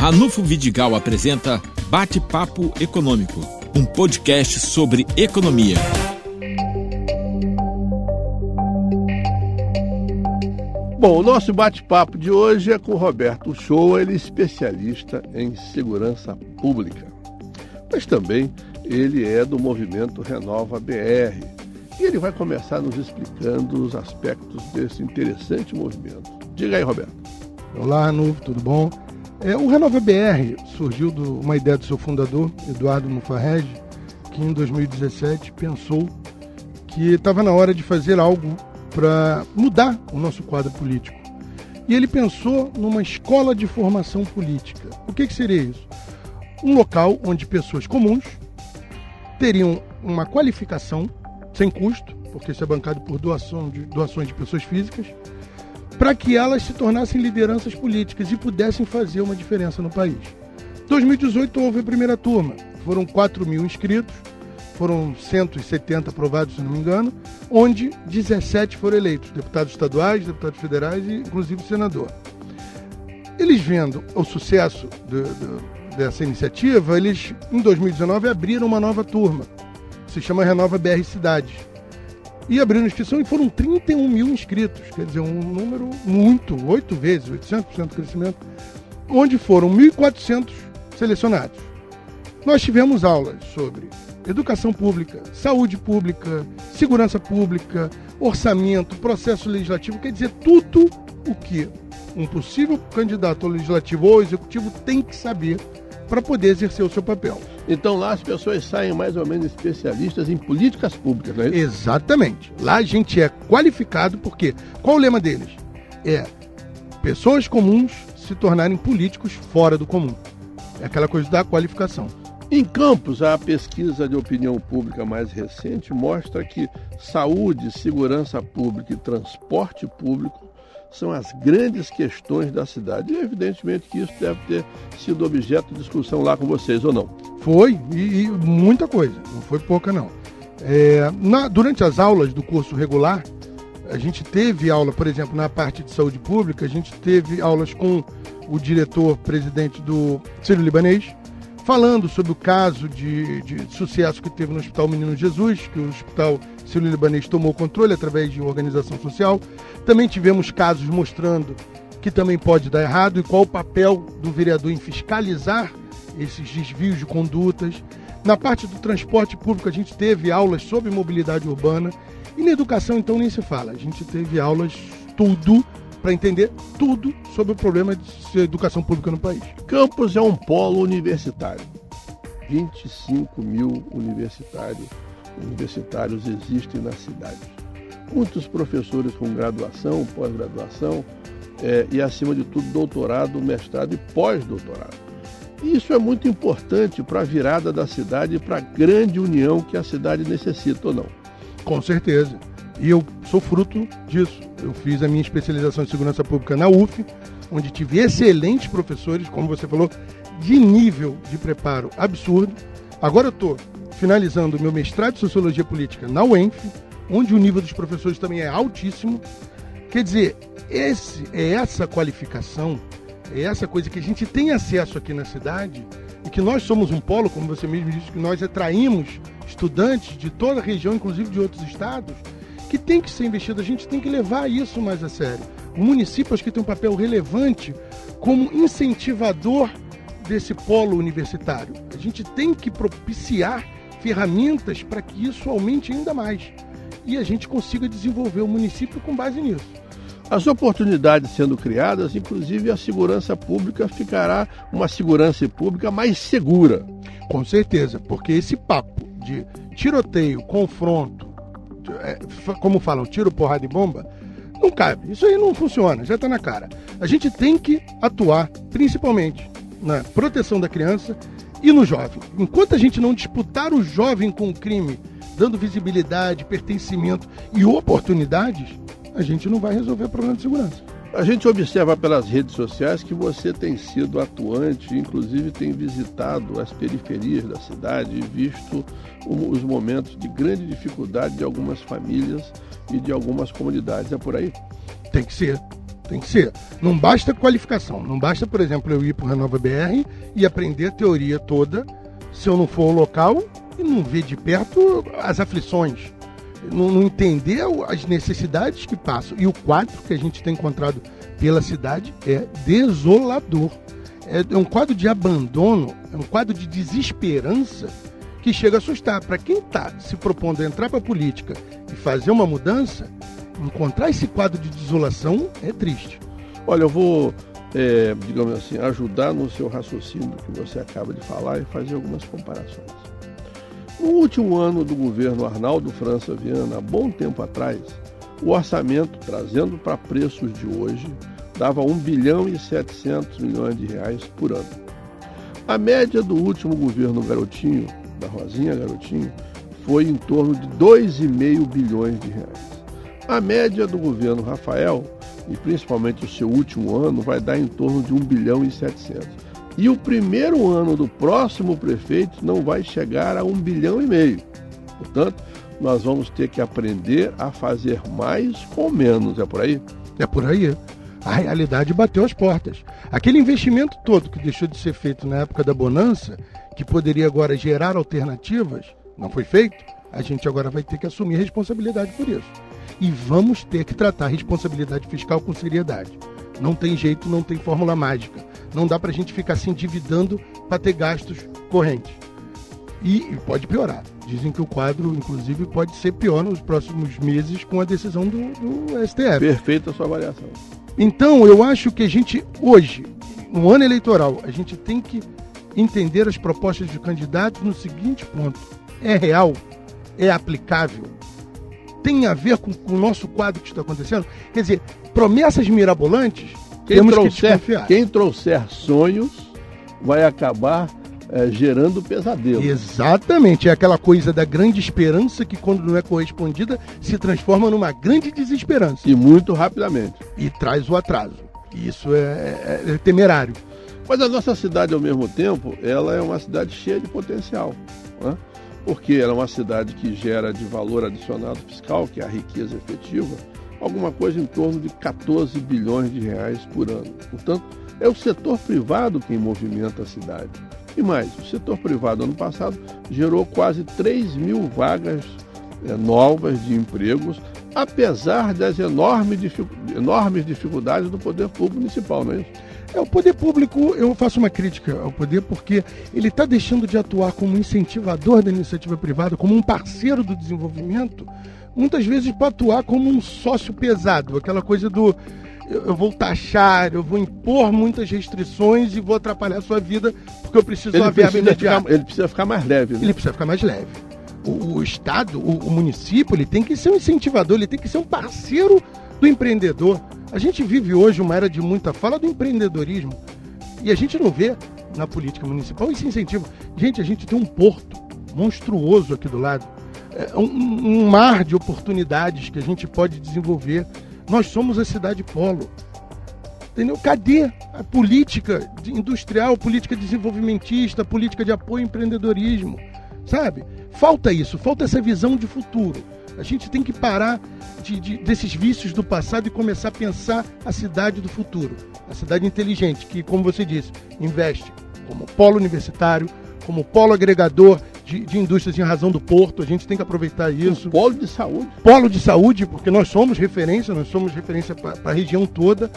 Ranulfo Vidigal apresenta Bate-Papo Econômico, um podcast sobre economia. Bom, o nosso bate-papo de hoje é com o Roberto Shoa, ele é especialista em segurança pública. Mas também ele é do movimento Renova BR. E ele vai começar nos explicando os aspectos desse interessante movimento. Diga aí, Roberto. Olá, Ranulfo, tudo bom? É, o Renova BR surgiu de uma ideia do seu fundador, Eduardo Mufarrege, que em 2017 pensou que estava na hora de fazer algo para mudar o nosso quadro político. E ele pensou numa escola de formação política. O que, que seria isso? Um local onde pessoas comuns teriam uma qualificação sem custo, porque isso é bancado por doação de, doações de pessoas físicas, para que elas se tornassem lideranças políticas e pudessem fazer uma diferença no país. 2018 houve a primeira turma, foram 4 mil inscritos, foram 170 aprovados, se não me engano, onde 17 foram eleitos, deputados estaduais, deputados federais e inclusive senador. Eles vendo o sucesso de, de, dessa iniciativa, eles em 2019 abriram uma nova turma, se chama Renova BR Cidades e abriram inscrição e foram 31 mil inscritos, quer dizer, um número muito, oito vezes, 800% de crescimento, onde foram 1.400 selecionados. Nós tivemos aulas sobre educação pública, saúde pública, segurança pública, orçamento, processo legislativo, quer dizer, tudo o que um possível candidato ao legislativo ou executivo tem que saber para poder exercer o seu papel. Então lá as pessoas saem mais ou menos especialistas em políticas públicas, não é? Exatamente. Lá a gente é qualificado porque qual o lema deles? É pessoas comuns se tornarem políticos fora do comum. É aquela coisa da qualificação. Em Campos, a pesquisa de opinião pública mais recente mostra que saúde, segurança pública e transporte público são as grandes questões da cidade. E evidentemente que isso deve ter sido objeto de discussão lá com vocês, ou não? Foi, e, e muita coisa, não foi pouca não. É, na, durante as aulas do curso regular, a gente teve aula, por exemplo, na parte de saúde pública, a gente teve aulas com o diretor-presidente do Círio Libanês, falando sobre o caso de, de, sucesso que teve no Hospital Menino Jesus, que o Hospital Sírio-Libanês tomou controle através de organização social. Também tivemos casos mostrando que também pode dar errado e qual o papel do vereador em fiscalizar esses desvios de condutas. Na parte do transporte público, a gente teve aulas sobre mobilidade urbana. E na educação, então, nem se fala. A gente teve aulas tudo para entender tudo sobre o problema de educação pública no país. Campos é um polo universitário. 25 mil universitários, universitários existem na cidade. Muitos professores com graduação, pós-graduação é, e, acima de tudo, doutorado, mestrado e pós-doutorado. Isso é muito importante para a virada da cidade e para a grande união que a cidade necessita ou não. Com certeza. E eu sou fruto disso. Eu fiz a minha especialização em segurança pública na UF, onde tive excelentes professores, como você falou, de nível de preparo absurdo. Agora eu estou finalizando o meu mestrado de Sociologia Política na UENF, onde o nível dos professores também é altíssimo. Quer dizer, esse, é essa qualificação, é essa coisa que a gente tem acesso aqui na cidade e que nós somos um polo, como você mesmo disse, que nós atraímos estudantes de toda a região, inclusive de outros estados, que tem que ser investido. A gente tem que levar isso mais a sério. O município acho que tem um papel relevante como incentivador desse polo universitário. A gente tem que propiciar ferramentas para que isso aumente ainda mais e a gente consiga desenvolver o município com base nisso. As oportunidades sendo criadas, inclusive a segurança pública ficará uma segurança pública mais segura. Com certeza, porque esse papo de tiroteio, confronto, como falam, tiro, porrada e bomba, não cabe. Isso aí não funciona, já está na cara. A gente tem que atuar principalmente na proteção da criança e no jovem. Enquanto a gente não disputar o jovem com o crime, dando visibilidade, pertencimento e oportunidades, a gente não vai resolver o problema de segurança. A gente observa pelas redes sociais que você tem sido atuante, inclusive tem visitado as periferias da cidade e visto os momentos de grande dificuldade de algumas famílias e de algumas comunidades. É por aí? Tem que ser. Tem que ser. Não basta qualificação. Não basta, por exemplo, eu ir para o Renova BR e aprender a teoria toda se eu não for ao local e não ver de perto as aflições. Não, não entender as necessidades que passam. E o quadro que a gente tem encontrado pela cidade é desolador. É, é um quadro de abandono, é um quadro de desesperança que chega a assustar. Para quem está se propondo a entrar para a política e fazer uma mudança, encontrar esse quadro de desolação é triste. Olha, eu vou, é, digamos assim, ajudar no seu raciocínio que você acaba de falar e fazer algumas comparações. No último ano do governo Arnaldo França Viana, há bom tempo atrás, o orçamento, trazendo para preços de hoje, dava 1 bilhão e 700 milhões de reais por ano. A média do último governo Garotinho, da Rosinha Garotinho, foi em torno de 2,5 bilhões de reais. A média do governo Rafael, e principalmente o seu último ano, vai dar em torno de 1 bilhão e 700. E o primeiro ano do próximo prefeito não vai chegar a 1 bilhão e meio. Portanto, nós vamos ter que aprender a fazer mais com menos. É por aí? É por aí. A realidade bateu as portas. Aquele investimento todo que deixou de ser feito na época da bonança, que poderia agora gerar alternativas, não foi feito. A gente agora vai ter que assumir responsabilidade por isso. E vamos ter que tratar a responsabilidade fiscal com seriedade. Não tem jeito, não tem fórmula mágica. Não dá para a gente ficar se endividando para ter gastos correntes. E, e pode piorar. Dizem que o quadro, inclusive, pode ser pior nos próximos meses com a decisão do, do STF. Perfeita a sua avaliação. Então, eu acho que a gente, hoje, no ano eleitoral, a gente tem que entender as propostas de candidatos no seguinte ponto: é real? É aplicável? Tem a ver com, com o nosso quadro que está acontecendo? Quer dizer, promessas mirabolantes, quem temos trouxer, que. Quem trouxer sonhos vai acabar é, gerando pesadelo. Exatamente, é aquela coisa da grande esperança que, quando não é correspondida, se transforma numa grande desesperança. E muito rapidamente. E traz o atraso. Isso é, é, é temerário. Mas a nossa cidade, ao mesmo tempo, ela é uma cidade cheia de potencial. Né? Porque ela é uma cidade que gera de valor adicionado fiscal, que é a riqueza efetiva, alguma coisa em torno de 14 bilhões de reais por ano. Portanto, é o setor privado quem movimenta a cidade. E mais, o setor privado ano passado gerou quase 3 mil vagas é, novas de empregos, apesar das enormes, enormes dificuldades do poder público municipal, não é isso? É, o poder público, eu faço uma crítica ao poder porque ele está deixando de atuar como incentivador da iniciativa privada, como um parceiro do desenvolvimento, muitas vezes para atuar como um sócio pesado, aquela coisa do eu vou taxar, eu vou impor muitas restrições e vou atrapalhar a sua vida porque eu preciso ele uma verba imediata. Ficar, ele precisa ficar mais leve. Né? Ele precisa ficar mais leve. O, o Estado, o, o, município, ele tem que ser um incentivador, ele tem que ser um parceiro do empreendedor. A gente vive hoje uma era de muita fala do empreendedorismo e a gente não vê na política municipal esse incentivo. Gente, a gente tem um porto monstruoso aqui do lado, um, um mar de oportunidades que a gente pode desenvolver nós somos a cidade polo. Entendeu? Cadê a política industrial, política desenvolvimentista, política de apoio ao empreendedorismo? Sabe? Falta isso, falta essa visão de futuro. A gente tem que parar de, de, desses vícios do passado e começar a pensar a cidade do futuro. A cidade inteligente, que, como você disse, investe como polo universitário, como polo agregador de, de, indústrias em razão do porto, a gente tem que aproveitar isso. Um polo de saúde. Polo de saúde, porque nós somos referência, nós somos referência para a região toda.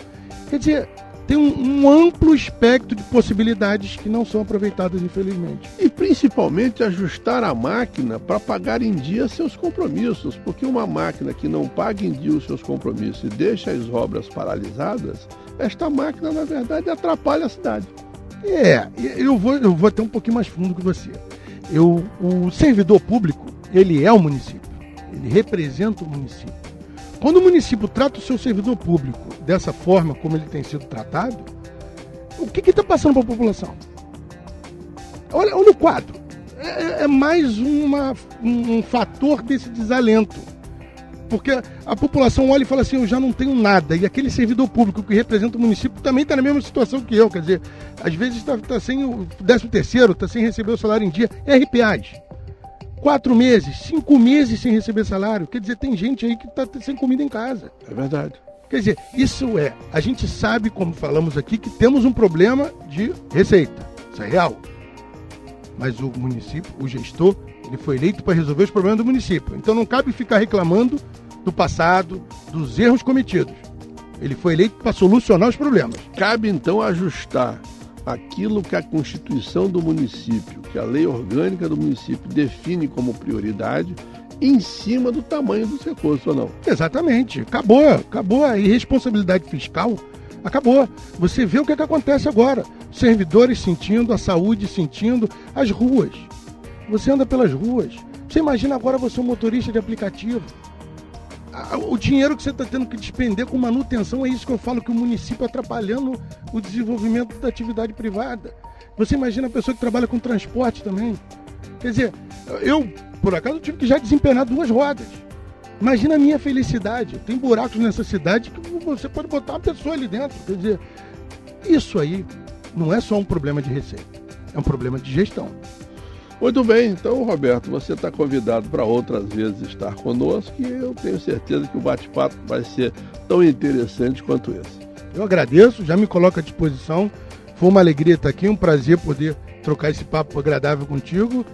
Quer dizer, tem um, um, amplo espectro de possibilidades que não são aproveitadas, infelizmente. E principalmente ajustar a máquina para pagar em dia seus compromissos, porque uma máquina que não paga em dia os seus compromissos e deixa as obras paralisadas, esta máquina, na verdade, atrapalha a cidade. É, eu vou, eu vou até um pouquinho mais fundo que você. Eu, o servidor público, ele é o município. Ele representa o município. Quando o município trata o seu servidor público dessa forma como ele tem sido tratado, o que está passando para a população? Olha, olha o quadro. É, é mais uma, um, um fator desse desalento porque a população olha e fala assim, eu já não tenho nada. E aquele servidor público que representa o município também está na mesma situação que eu. Quer dizer, às vezes está tá sem o 13 terceiro, está sem receber o salário em dia. É RPAs. Quatro meses, cinco meses sem receber salário. Quer dizer, tem gente aí que está sem comida em casa. É verdade. Quer dizer, isso é, a gente sabe, como falamos aqui, que temos um problema de receita. Isso é real. Mas o município, o gestor, ele foi eleito para resolver os problemas do município. Então não cabe ficar reclamando do passado, dos erros cometidos. Ele foi eleito para solucionar os problemas. Cabe então ajustar aquilo que a Constituição do município, que a lei orgânica do município define como prioridade, em cima do tamanho dos recursos ou não. Exatamente. Acabou, acabou a irresponsabilidade fiscal. Acabou. Você vê o que, é que acontece agora. Servidores sentindo, a saúde sentindo, as ruas. Você anda pelas ruas. Você imagina agora você é um motorista de aplicativo o dinheiro que você está tendo que despender com manutenção é isso que eu falo que o município atrapalhando o desenvolvimento da atividade privada. Você imagina a pessoa que trabalha com transporte também. Quer dizer, eu, por acaso, tive que já desempenar duas rodas. Imagina a minha felicidade. Tem buracos nessa cidade que você pode botar uma pessoa ali dentro. Quer dizer, isso aí não é só um problema de receita, é um problema de gestão. Muito bem, então, Roberto, você está convidado para outras vezes estar conosco e eu tenho certeza que o bate-papo vai ser tão interessante quanto esse. Eu agradeço, já me coloco à disposição. Foi uma alegria estar aqui, um prazer poder trocar esse papo agradável contigo.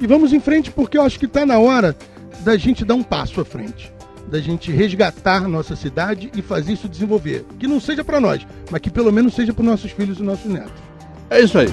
E vamos em frente, porque eu acho que está na hora da gente dar um passo à frente. Da gente resgatar nossa cidade e fazer isso desenvolver. Que não seja para nós, mas que pelo menos seja para nossos filhos e nossos netos. É isso aí.